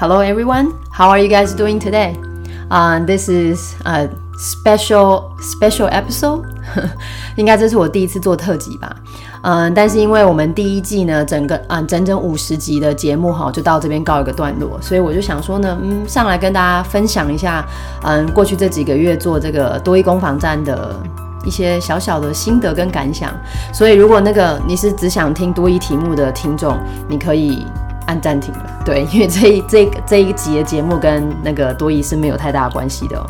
Hello everyone, how are you guys doing today? Uh, this is a special special episode. 应该这是我第一次做特辑吧。嗯，但是因为我们第一季呢，整个啊整整五十集的节目哈，就到这边告一个段落，所以我就想说呢，嗯，上来跟大家分享一下，嗯，过去这几个月做这个多益攻防战的一些小小的心得跟感想。所以如果那个你是只想听多一题目的听众，你可以按暂停了，对，因为这一这这一集的节目跟那个多疑是没有太大关系的。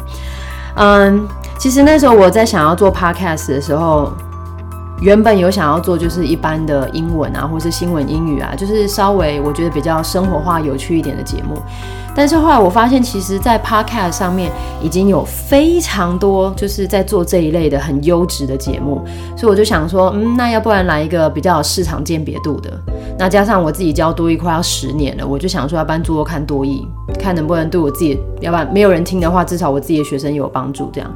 嗯，其实那时候我在想要做 podcast 的时候。原本有想要做就是一般的英文啊，或是新闻英语啊，就是稍微我觉得比较生活化、有趣一点的节目。但是后来我发现，其实，在 Podcast 上面已经有非常多就是在做这一类的很优质的节目，所以我就想说，嗯，那要不然来一个比较有市场鉴别度的。那加上我自己教多益快要十年了，我就想说，要不然做做看多益，看能不能对我自己，要不然没有人听的话，至少我自己的学生有帮助这样。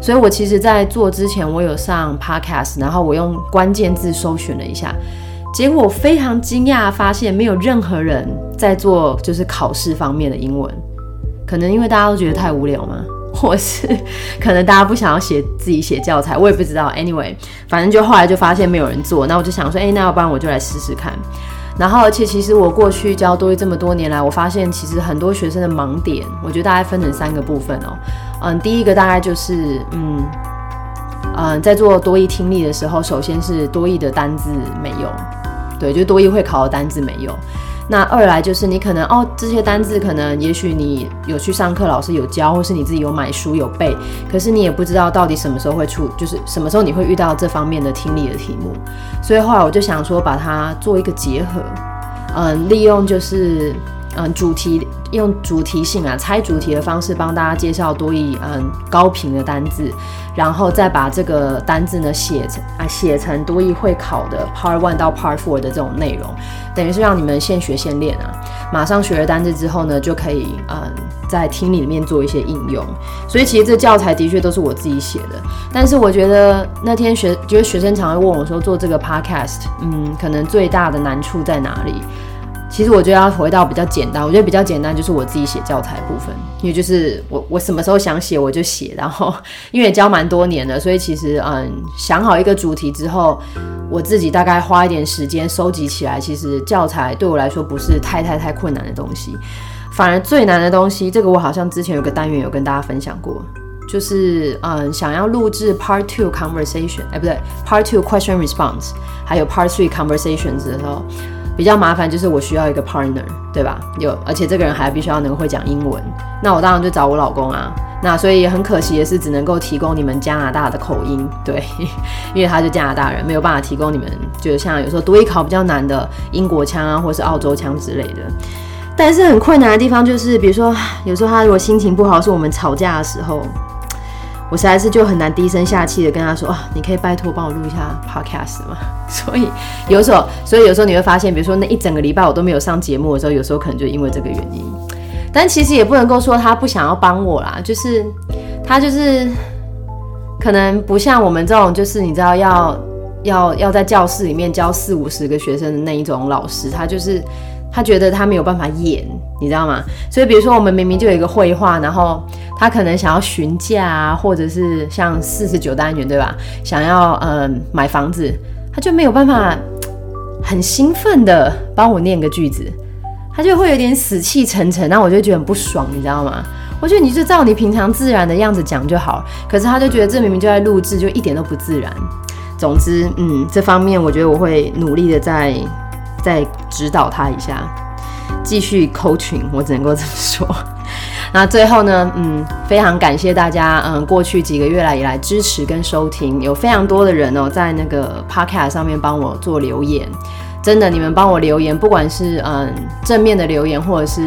所以我其实，在做之前，我有上 Podcast，然后我用关键字搜寻了一下。结果非常惊讶，发现没有任何人在做就是考试方面的英文，可能因为大家都觉得太无聊吗？或是可能大家不想要写自己写教材，我也不知道。Anyway，反正就后来就发现没有人做，那我就想说，哎，那要不然我就来试试看。然后，而且其实我过去教多益这么多年来，我发现其实很多学生的盲点，我觉得大概分成三个部分哦。嗯，第一个大概就是嗯。嗯，在做多义听力的时候，首先是多义的单字没有，对，就多义会考的单字没有。那二来就是你可能哦，这些单字可能也许你有去上课，老师有教，或是你自己有买书有背，可是你也不知道到底什么时候会出，就是什么时候你会遇到这方面的听力的题目。所以后来我就想说，把它做一个结合，嗯，利用就是。嗯，主题用主题性啊，猜主题的方式帮大家介绍多义嗯高频的单字，然后再把这个单字呢写成啊写成多义会考的 Part One 到 Part Four 的这种内容，等于是让你们现学现练啊。马上学了单字之后呢，就可以嗯在听力里面做一些应用。所以其实这教材的确都是我自己写的，但是我觉得那天学觉得学生常会问我说做这个 Podcast，嗯，可能最大的难处在哪里？其实我觉得要回到比较简单，我觉得比较简单就是我自己写教材部分，因为就是我我什么时候想写我就写，然后因为教蛮多年了，所以其实嗯想好一个主题之后，我自己大概花一点时间收集起来，其实教材对我来说不是太太太困难的东西，反而最难的东西，这个我好像之前有个单元有跟大家分享过，就是嗯想要录制 Part Two Conversation，哎不对，Part Two Question Response，还有 Part Three Conversations 的时候。比较麻烦就是我需要一个 partner，对吧？有，而且这个人还必须要能会讲英文。那我当然就找我老公啊。那所以很可惜的是，只能够提供你们加拿大的口音，对，因为他是加拿大人，没有办法提供你们，就像有时候读一考比较难的英国腔啊，或是澳洲腔之类的。但是很困难的地方就是，比如说有时候他如果心情不好，是我们吵架的时候。我实在是就很难低声下气的跟他说啊，你可以拜托帮我录一下 podcast 吗？所以有时候，所以有时候你会发现，比如说那一整个礼拜我都没有上节目的时候，有时候可能就因为这个原因。但其实也不能够说他不想要帮我啦，就是他就是可能不像我们这种，就是你知道要要要在教室里面教四五十个学生的那一种老师，他就是他觉得他没有办法演，你知道吗？所以比如说我们明明就有一个绘画，然后。他可能想要询价啊，或者是像四十九单元对吧？想要嗯买房子，他就没有办法很兴奋的帮我念个句子，他就会有点死气沉沉，那我就觉得很不爽，你知道吗？我觉得你就照你平常自然的样子讲就好，可是他就觉得这明明就在录制，就一点都不自然。总之，嗯，这方面我觉得我会努力的在再指导他一下，继续抠群我只能够这么说。那最后呢，嗯，非常感谢大家，嗯，过去几个月来以来支持跟收听，有非常多的人哦，在那个 podcast 上面帮我做留言，真的，你们帮我留言，不管是嗯正面的留言，或者是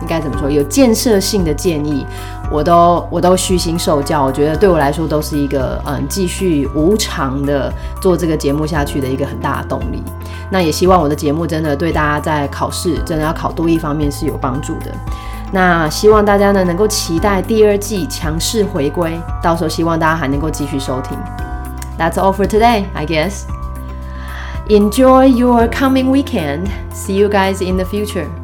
应该怎么说，有建设性的建议，我都我都虚心受教，我觉得对我来说都是一个嗯继续无偿的做这个节目下去的一个很大的动力。那也希望我的节目真的对大家在考试真的要考多一方面是有帮助的。那希望大家呢能够期待第二季强势回归，到时候希望大家还能够继续收听。That's all for today, I guess. Enjoy your coming weekend. See you guys in the future.